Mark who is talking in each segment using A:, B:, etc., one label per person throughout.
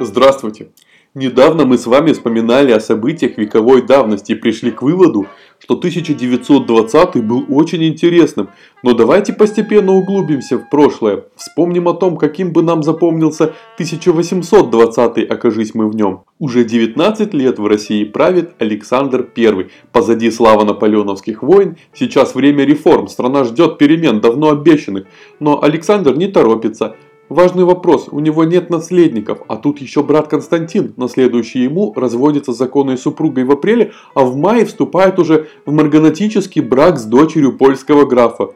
A: Здравствуйте! Недавно мы с вами вспоминали о событиях вековой давности и пришли к выводу, что 1920 был очень интересным. Но давайте постепенно углубимся в прошлое. Вспомним о том, каким бы нам запомнился 1820, окажись мы в нем. Уже 19 лет в России правит Александр I. Позади слава наполеоновских войн. Сейчас время реформ. Страна ждет перемен, давно обещанных. Но Александр не торопится. Важный вопрос, у него нет наследников, а тут еще брат Константин, наследующий ему, разводится с законной супругой в апреле, а в мае вступает уже в марганатический брак с дочерью польского графа.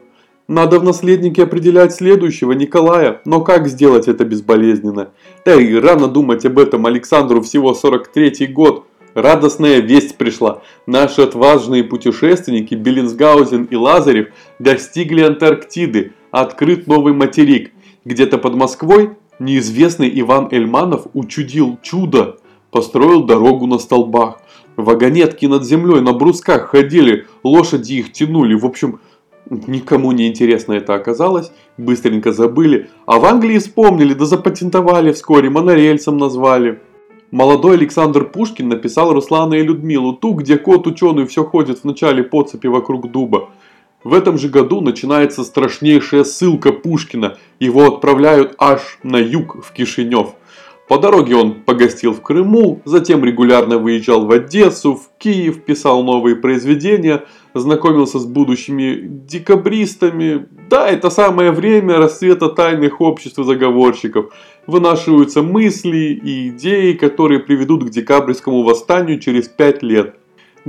A: Надо в наследнике определять следующего, Николая, но как сделать это безболезненно? Да и рано думать об этом Александру всего 43 год. Радостная весть пришла. Наши отважные путешественники Беллинсгаузен и Лазарев достигли Антарктиды, открыт новый материк – где-то под Москвой неизвестный Иван Эльманов учудил чудо, построил дорогу на столбах. Вагонетки над землей на брусках ходили, лошади их тянули. В общем, никому не интересно это оказалось, быстренько забыли. А в Англии вспомнили, да запатентовали вскоре, монорельсом назвали. Молодой Александр Пушкин написал Руслана и Людмилу, ту, где кот ученый все ходит в начале подцепи вокруг дуба. В этом же году начинается страшнейшая ссылка Пушкина. Его отправляют аж на юг, в Кишинев. По дороге он погостил в Крыму, затем регулярно выезжал в Одессу, в Киев, писал новые произведения, знакомился с будущими декабристами. Да, это самое время расцвета тайных обществ и заговорщиков. Вынашиваются мысли и идеи, которые приведут к декабрьскому восстанию через пять лет.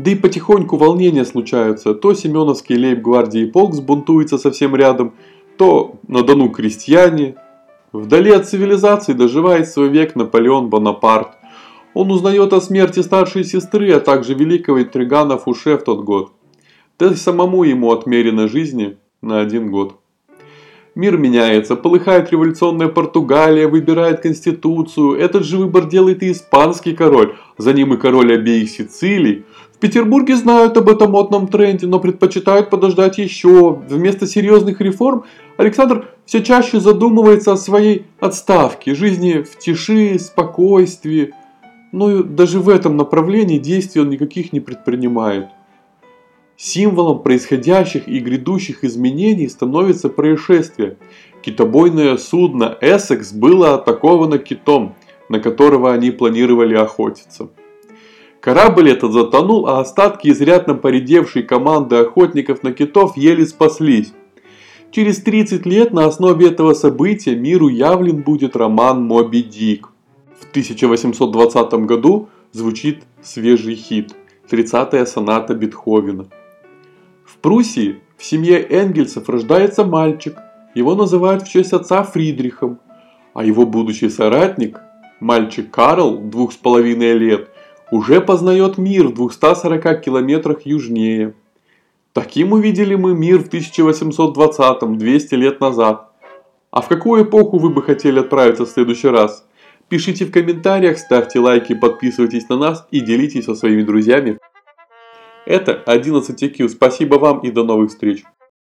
A: Да и потихоньку волнения случаются. То Семеновский лейб-гвардии полк сбунтуется совсем рядом, то на Дону крестьяне. Вдали от цивилизации доживает свой век Наполеон Бонапарт. Он узнает о смерти старшей сестры, а также великого интригана Фуше в тот год. Да и самому ему отмерено жизни на один год. Мир меняется, полыхает революционная Португалия, выбирает конституцию. Этот же выбор делает и испанский король, за ним и король обеих Сицилий. В Петербурге знают об этом модном тренде, но предпочитают подождать еще. Вместо серьезных реформ Александр все чаще задумывается о своей отставке, жизни в тиши, спокойствии. Но ну даже в этом направлении действий он никаких не предпринимает. Символом происходящих и грядущих изменений становится происшествие. Китобойное судно «Эссекс» было атаковано китом, на которого они планировали охотиться. Корабль этот затонул, а остатки изрядно поредевшей команды охотников на китов еле спаслись. Через 30 лет на основе этого события миру явлен будет роман «Моби Дик». В 1820 году звучит свежий хит – 30-я соната Бетховена – Пруссии в семье Энгельсов рождается мальчик, его называют в честь отца Фридрихом, а его будущий соратник, мальчик Карл, двух с половиной лет, уже познает мир в 240 километрах южнее. Таким увидели мы мир в 1820-м, 200 лет назад. А в какую эпоху вы бы хотели отправиться в следующий раз? Пишите в комментариях, ставьте лайки, подписывайтесь на нас и делитесь со своими друзьями. Это 11 IQ. Спасибо вам и до новых встреч.